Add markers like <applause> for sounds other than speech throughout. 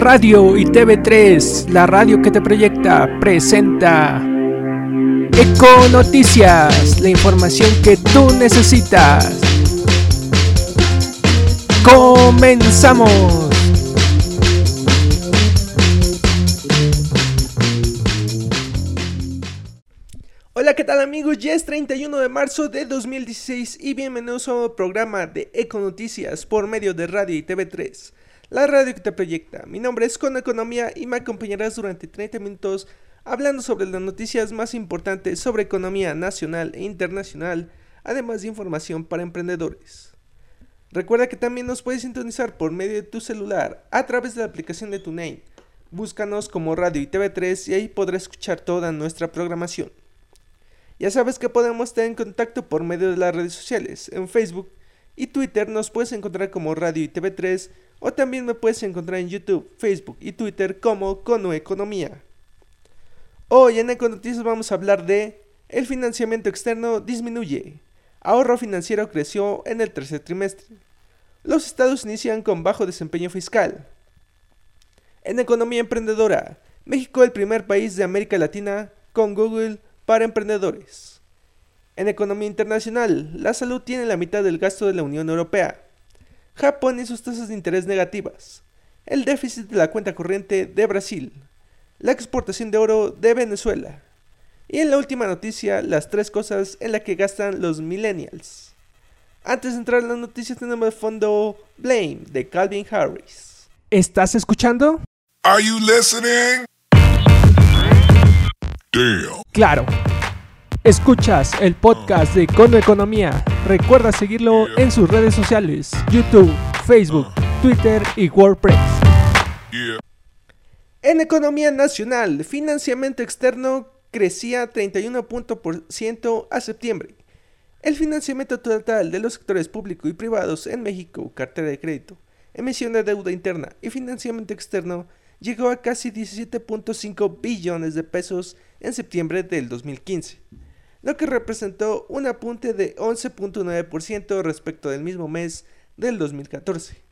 Radio y TV3, la radio que te proyecta, presenta Eco Noticias, la información que tú necesitas. Comenzamos. Hola, ¿qué tal amigos? Ya es 31 de marzo de 2016 y bienvenidos a un programa de Eco Noticias por medio de Radio y TV3, la radio que te proyecta. Mi nombre es Con Economía y me acompañarás durante 30 minutos hablando sobre las noticias más importantes sobre economía nacional e internacional, además de información para emprendedores. Recuerda que también nos puedes sintonizar por medio de tu celular a través de la aplicación de TuneIn. Búscanos como Radio y TV3 y ahí podrás escuchar toda nuestra programación. Ya sabes que podemos estar en contacto por medio de las redes sociales. En Facebook y Twitter nos puedes encontrar como Radio y TV3 o también me puedes encontrar en YouTube, Facebook y Twitter como Cono Economía. Hoy en Econoticias vamos a hablar de el financiamiento externo disminuye. Ahorro financiero creció en el tercer trimestre. Los estados inician con bajo desempeño fiscal. En economía emprendedora, México el primer país de América Latina con Google para emprendedores. En economía internacional, la salud tiene la mitad del gasto de la Unión Europea. Japón y sus tasas de interés negativas. El déficit de la cuenta corriente de Brasil. La exportación de oro de Venezuela. Y en la última noticia, las tres cosas en las que gastan los millennials. Antes de entrar en las noticias tenemos de fondo Blame de Calvin Harris. ¿Estás escuchando? Are you listening? Claro. Escuchas el podcast de Cono Economía. Recuerda seguirlo en sus redes sociales, YouTube, Facebook, Twitter y WordPress. En economía nacional, financiamiento externo crecía 31% a septiembre. El financiamiento total de los sectores público y privados en México, cartera de crédito, emisión de deuda interna y financiamiento externo llegó a casi 17.5 billones de pesos en septiembre del 2015, lo que representó un apunte de 11.9% respecto del mismo mes del 2014.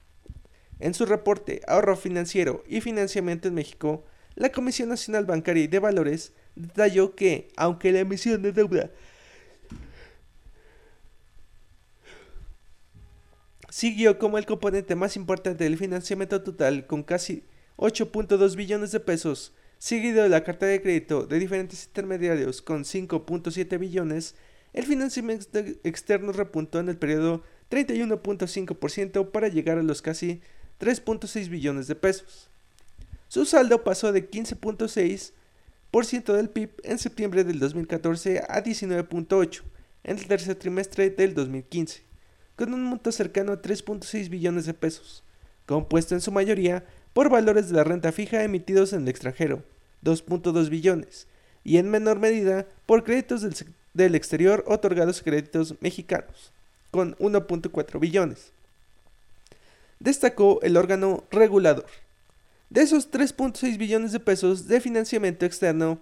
En su reporte Ahorro Financiero y Financiamiento en México, la Comisión Nacional Bancaria y de Valores detalló que, aunque la emisión de deuda siguió como el componente más importante del financiamiento total con casi 8.2 billones de pesos, seguido de la carta de crédito de diferentes intermediarios con 5.7 billones, el financiamiento externo repuntó en el periodo 31.5% para llegar a los casi 3.6 billones de pesos. Su saldo pasó de 15.6% del PIB en septiembre del 2014 a 19.8% en el tercer trimestre del 2015, con un monto cercano a 3.6 billones de pesos, compuesto en su mayoría por valores de la renta fija emitidos en el extranjero, 2.2 billones, y en menor medida por créditos del, exterior otorgados a créditos mexicanos, con 1.4 billones. Destacó el órgano regulador. De esos 3.6 billones de pesos de financiamiento externo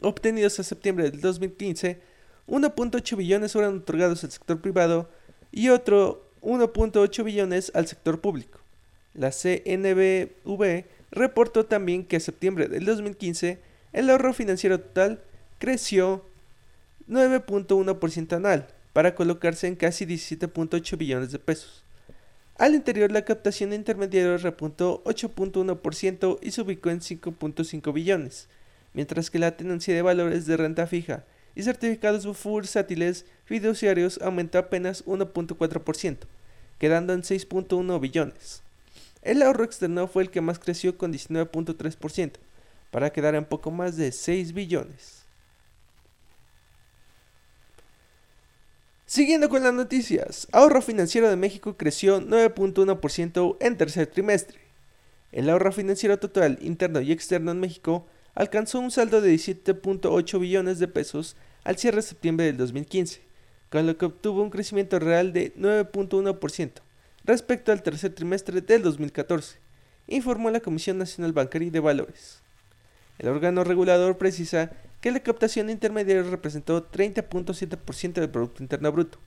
obtenidos a septiembre del 2015, 1.8 billones fueron otorgados al sector privado y otro 1.8 billones al sector público. La CNBV reportó también que a septiembre del 2015 el ahorro financiero total creció 9.1% anual para colocarse en casi 17.8 billones de pesos. Al interior la captación de intermediarios repuntó 8.1% y se ubicó en 5.5 billones, mientras que la tenencia de valores de renta fija y certificados bursátiles fiduciarios aumentó apenas 1.4%, quedando en 6.1 billones. El ahorro externo fue el que más creció con 19.3%, para quedar en poco más de 6 billones. Siguiendo con las noticias, ahorro financiero de México creció 9.1% en tercer trimestre. El ahorro financiero total interno y externo en México alcanzó un saldo de 17.8 billones de pesos al cierre de septiembre del 2015, con lo que obtuvo un crecimiento real de 9.1% respecto al tercer trimestre del 2014, informó la Comisión Nacional Bancaria de Valores. El órgano regulador precisa que la captación intermediaria representó 30.7% del Producto Interno Bruto,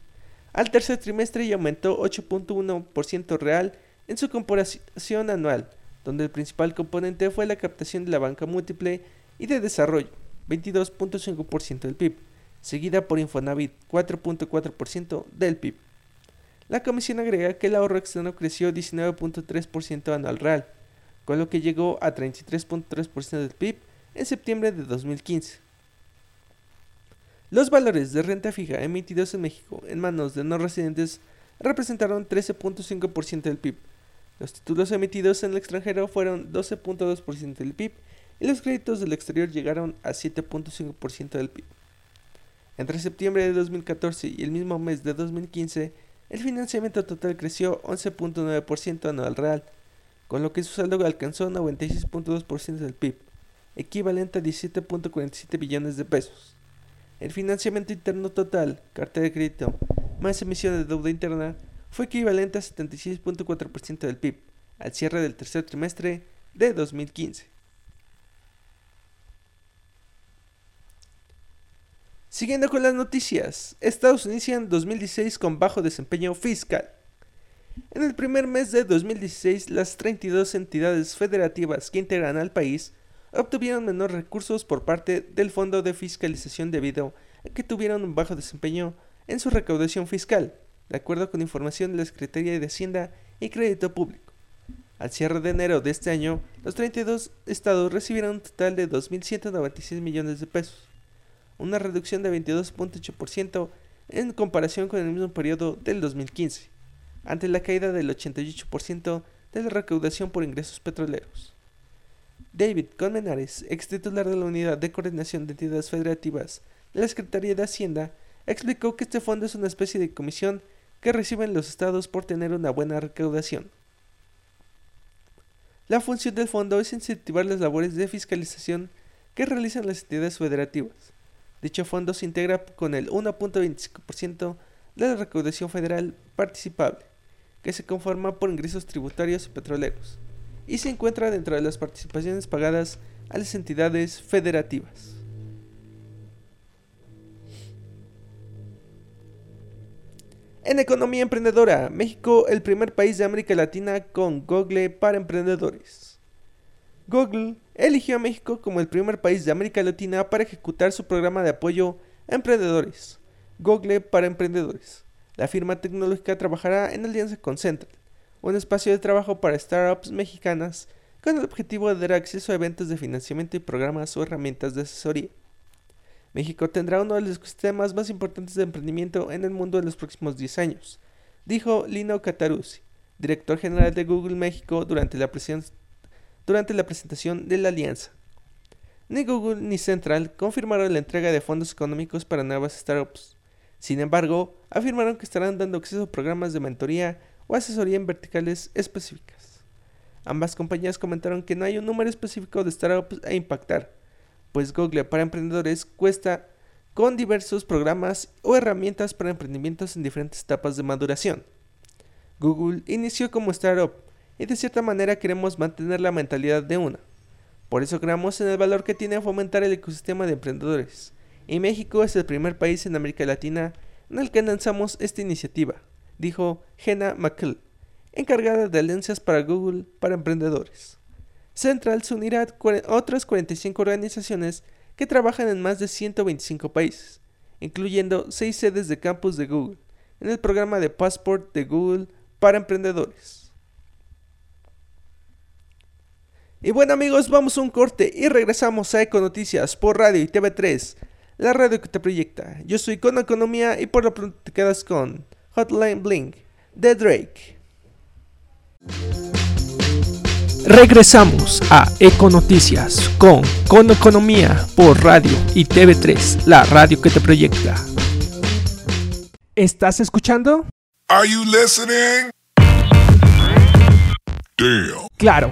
al tercer trimestre y aumentó 8.1% real en su comparación anual, donde el principal componente fue la captación de la banca múltiple y de desarrollo, 22.5% del PIB, seguida por Infonavit, 4.4% del PIB. La comisión agrega que el ahorro externo creció 19.3% anual real, con lo que llegó a 33.3% del PIB en septiembre de 2015. Los valores de renta fija emitidos en México en manos de no residentes representaron 13.5% del PIB. Los títulos emitidos en el extranjero fueron 12.2% del PIB y los créditos del exterior llegaron a 7.5% del PIB. Entre septiembre de 2014 y el mismo mes de 2015, el financiamiento total creció 11.9% anual real, con lo que su saldo alcanzó 96.2% del PIB, equivalente a 17.47 billones de pesos. El financiamiento interno total, cartera de crédito, más emisión de deuda interna, fue equivalente a 76.4% del PIB al cierre del tercer trimestre de 2015. Siguiendo con las noticias, Estados inicia 2016 con bajo desempeño fiscal. En el primer mes de 2016, las 32 entidades federativas que integran al país obtuvieron menores recursos por parte del Fondo de Fiscalización debido a que tuvieron un bajo desempeño en su recaudación fiscal, de acuerdo con información de la Secretaría de Hacienda y Crédito Público. Al cierre de enero de este año, los 32 estados recibieron un total de 2.196 millones de pesos, una reducción de 22.8% en comparación con el mismo periodo del 2015 ante la caída del 88% de la recaudación por ingresos petroleros. David Colmenares, ex titular de la Unidad de Coordinación de Entidades Federativas de la Secretaría de Hacienda, explicó que este fondo es una especie de comisión que reciben los estados por tener una buena recaudación. La función del fondo es incentivar las labores de fiscalización que realizan las entidades federativas. Dicho fondo se integra con el 1.25% de la recaudación federal participable que se conforma por ingresos tributarios y petroleros, y se encuentra dentro de las participaciones pagadas a las entidades federativas. En economía emprendedora, México el primer país de América Latina con Google para emprendedores. Google eligió a México como el primer país de América Latina para ejecutar su programa de apoyo a emprendedores, Google para emprendedores. La firma tecnológica trabajará en alianza con Central, un espacio de trabajo para startups mexicanas con el objetivo de dar acceso a eventos de financiamiento y programas o herramientas de asesoría. México tendrá uno de los ecosistemas más importantes de emprendimiento en el mundo en los próximos 10 años, dijo Lino Cataruzzi, director general de Google México durante la, durante la presentación de la alianza. Ni Google ni Central confirmaron la entrega de fondos económicos para nuevas startups. Sin embargo, afirmaron que estarán dando acceso a programas de mentoría o asesoría en verticales específicas. Ambas compañías comentaron que no hay un número específico de startups a impactar, pues Google para emprendedores cuesta con diversos programas o herramientas para emprendimientos en diferentes etapas de maduración. Google inició como startup y de cierta manera queremos mantener la mentalidad de una. Por eso creamos en el valor que tiene fomentar el ecosistema de emprendedores y México es el primer país en América Latina en el que lanzamos esta iniciativa, dijo Jenna McCall, encargada de alianzas para Google para emprendedores. Central se unirá a otras 45 organizaciones que trabajan en más de 125 países, incluyendo 6 sedes de campus de Google, en el programa de Passport de Google para emprendedores. Y bueno amigos, vamos a un corte y regresamos a Econoticias por Radio y TV3 la radio que te proyecta. Yo soy Con Economía y por lo pronto te quedas con Hotline Bling de Drake. Regresamos a Econoticias con Con Economía por radio y TV3, la radio que te proyecta. ¿Estás escuchando? Are you listening? Damn. Claro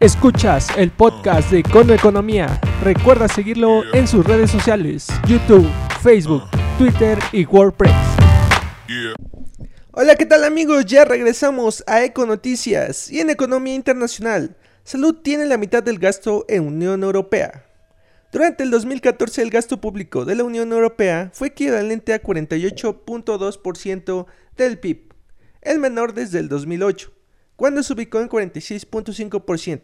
Escuchas el podcast de Cono Economía. Recuerda seguirlo en sus redes sociales, YouTube, Facebook, Twitter y WordPress. Hola, ¿qué tal amigos? Ya regresamos a Econoticias y en Economía Internacional. Salud tiene la mitad del gasto en Unión Europea. Durante el 2014 el gasto público de la Unión Europea fue equivalente a 48.2% del PIB, el menor desde el 2008 cuando se ubicó en 46.5%,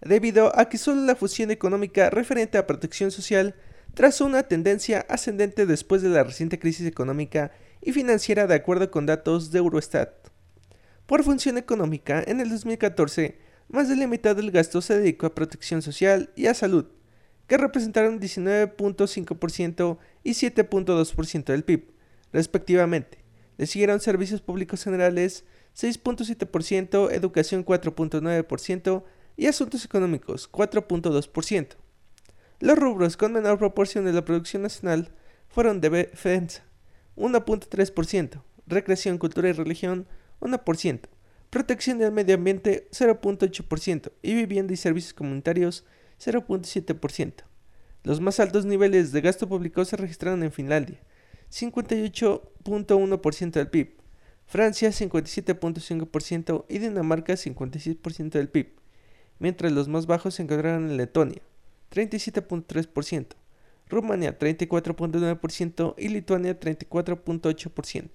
debido a que solo la fusión económica referente a protección social trazó una tendencia ascendente después de la reciente crisis económica y financiera de acuerdo con datos de Eurostat. Por función económica, en el 2014, más de la mitad del gasto se dedicó a protección social y a salud, que representaron 19.5% y 7.2% del PIB, respectivamente. Le siguieron servicios públicos generales 6.7%, educación 4.9% y asuntos económicos 4.2%. Los rubros con menor proporción de la producción nacional fueron defensa 1.3%, recreación, cultura y religión 1%, protección del medio ambiente 0.8% y vivienda y servicios comunitarios 0.7%. Los más altos niveles de gasto público se registraron en Finlandia, 58.1% del PIB, Francia 57.5% y Dinamarca 56% del PIB, mientras los más bajos se encontraron en Letonia, 37.3%, Rumania 34.9% y Lituania 34.8%.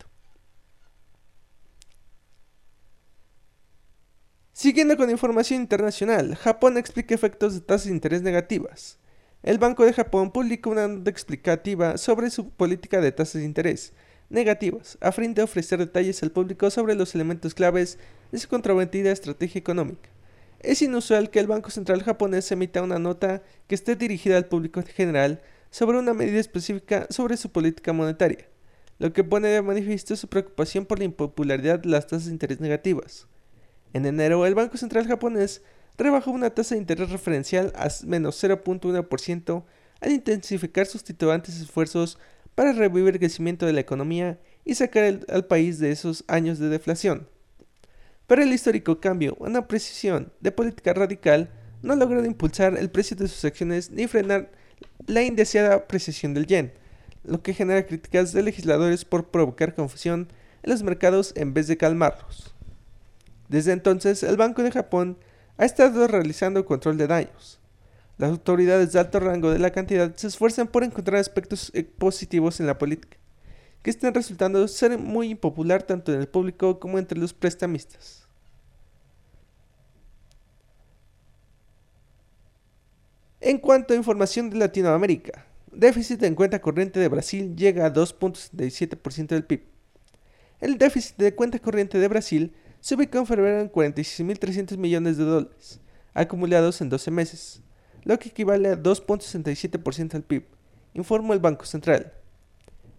Siguiendo con información internacional, Japón explica efectos de tasas de interés negativas. El Banco de Japón publicó una nota explicativa sobre su política de tasas de interés negativas, a fin de ofrecer detalles al público sobre los elementos claves de su controvertida estrategia económica. Es inusual que el Banco Central japonés emita una nota que esté dirigida al público en general sobre una medida específica sobre su política monetaria, lo que pone de manifiesto su preocupación por la impopularidad de las tasas de interés negativas. En enero, el Banco Central japonés rebajó una tasa de interés referencial a menos 0.1% al intensificar sus titubantes esfuerzos para revivir el crecimiento de la economía y sacar al país de esos años de deflación. Pero el histórico cambio, una precisión de política radical, no ha logrado impulsar el precio de sus acciones ni frenar la indeseada apreciación del yen, lo que genera críticas de legisladores por provocar confusión en los mercados en vez de calmarlos. Desde entonces, el Banco de Japón ha estado realizando control de daños. Las autoridades de alto rango de la cantidad se esfuerzan por encontrar aspectos eh, positivos en la política, que están resultando ser muy impopular tanto en el público como entre los prestamistas. En cuanto a información de Latinoamérica, déficit en cuenta corriente de Brasil llega a 2.77% del PIB. El déficit de cuenta corriente de Brasil se ubicó en febrero en 46.300 millones de dólares, acumulados en 12 meses, lo que equivale a 2.67% del PIB, informó el Banco Central.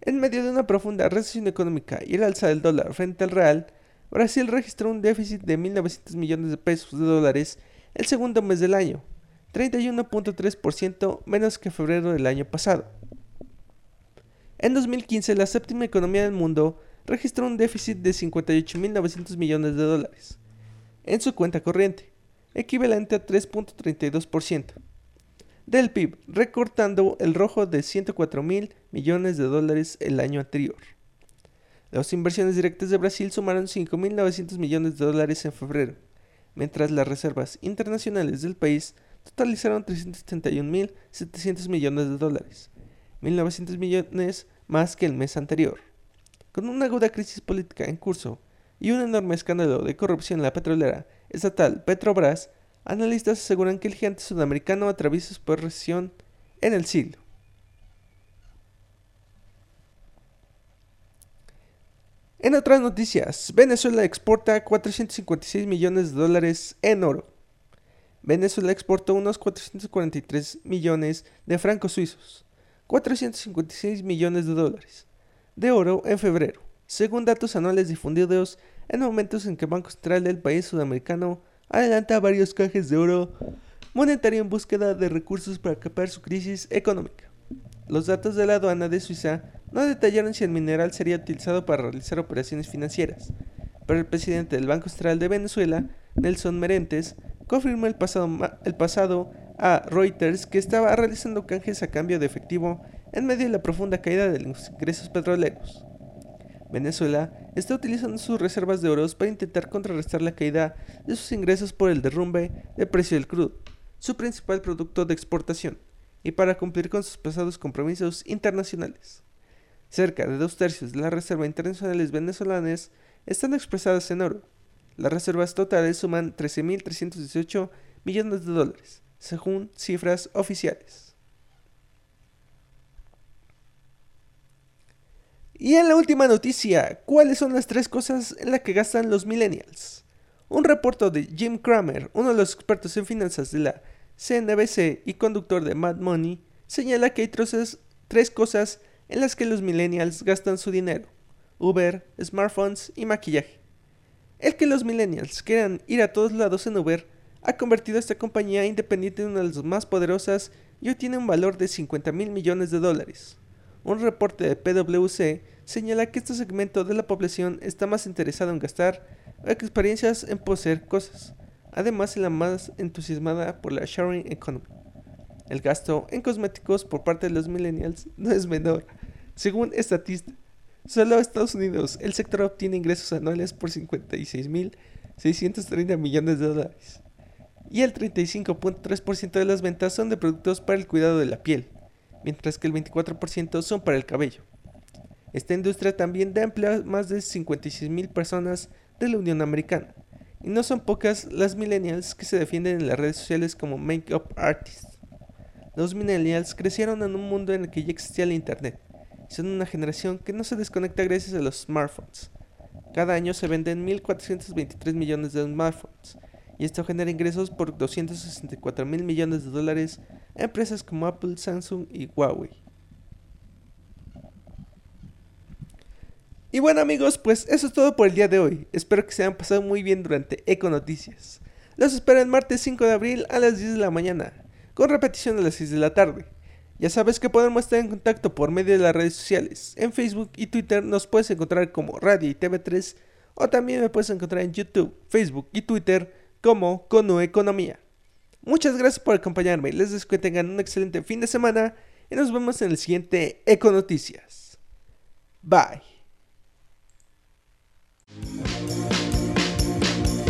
En medio de una profunda recesión económica y el alza del dólar frente al real, Brasil registró un déficit de 1.900 millones de pesos de dólares el segundo mes del año, 31.3% menos que febrero del año pasado. En 2015, la séptima economía del mundo registró un déficit de 58.900 millones de dólares en su cuenta corriente, equivalente a 3.32% del PIB, recortando el rojo de 104.000 millones de dólares el año anterior. Las inversiones directas de Brasil sumaron 5.900 millones de dólares en febrero, mientras las reservas internacionales del país totalizaron 371.700 millones de dólares, 1.900 millones más que el mes anterior. Con una aguda crisis política en curso y un enorme escándalo de corrupción en la petrolera estatal Petrobras, analistas aseguran que el gigante sudamericano atraviesa su peor recesión en el siglo. En otras noticias, Venezuela exporta 456 millones de dólares en oro. Venezuela exportó unos 443 millones de francos suizos, 456 millones de dólares, de oro en febrero, según datos anuales difundidos en momentos en que el Banco Central del país sudamericano adelanta varios cajes de oro monetario en búsqueda de recursos para capar su crisis económica. Los datos de la aduana de Suiza no detallaron si el mineral sería utilizado para realizar operaciones financieras, pero el presidente del Banco Central de Venezuela, Nelson Merentes, confirmó el pasado, el pasado a Reuters que estaba realizando canjes a cambio de efectivo en medio de la profunda caída de los ingresos petroleros. Venezuela está utilizando sus reservas de oro para intentar contrarrestar la caída de sus ingresos por el derrumbe del precio del crudo, su principal producto de exportación, y para cumplir con sus pasados compromisos internacionales. Cerca de dos tercios de las reservas internacionales venezolanas están expresadas en oro, Las reservas totales suman 13.318 millones de dólares, según cifras oficiales. Y en la última noticia, ¿cuáles son las tres cosas en las que gastan los millennials? Un reporte de Jim Cramer, uno de los expertos en finanzas de la CNBC y conductor de Mad Money, señala que hay tres cosas en las que los millennials gastan su dinero. Uber, smartphones y maquillaje. El que los millennials quieran ir a todos lados en Uber ha convertido a esta compañía independiente en una de las más poderosas y hoy tiene un valor de 50 mil millones de dólares. Un reporte de PwC señala que este segmento de la población está más interesado en gastar experiencias en poseer cosas, además es la más entusiasmada por la sharing economy. El gasto en cosméticos por parte de los millennials <laughs> no es menor. Según Statista, solo Estados Unidos el sector obtiene ingresos anuales por 56.630 millones de dólares. Y el 35.3% de las ventas son de productos para el cuidado de la piel, mientras que el 24% son para el cabello. Esta industria también da empleo a más de 56.000 personas de la Unión Americana, y no son pocas las millennials que se defienden en las redes sociales como make-up artists. Los millennials crecieron en un mundo en el que ya existía el Internet, y son una generación que no se desconecta gracias a los smartphones. Cada año se venden 1.423 millones de smartphones, y esto genera ingresos por 264 mil millones de dólares a empresas como Apple, Samsung y Huawei. Y bueno amigos, pues eso es todo por el día de hoy. Espero que se hayan pasado muy bien durante Eco Noticias. Los espero el martes 5 de abril a las 10 de la mañana, con repetición a las 6 de la tarde. Ya sabes que podemos estar en contacto por medio de las redes sociales. En Facebook y Twitter nos puedes encontrar como Radio y TV3 o también me puedes encontrar en YouTube, Facebook y Twitter como Cono Economía. Muchas gracias por acompañarme. Les deseo que tengan un excelente fin de semana y nos vemos en el siguiente Eco Noticias. Bye.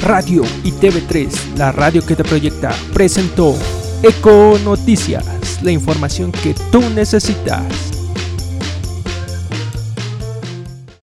Radio y TV3, la radio que te proyecta, presentó Eco Noticias, la información que tú necesitas.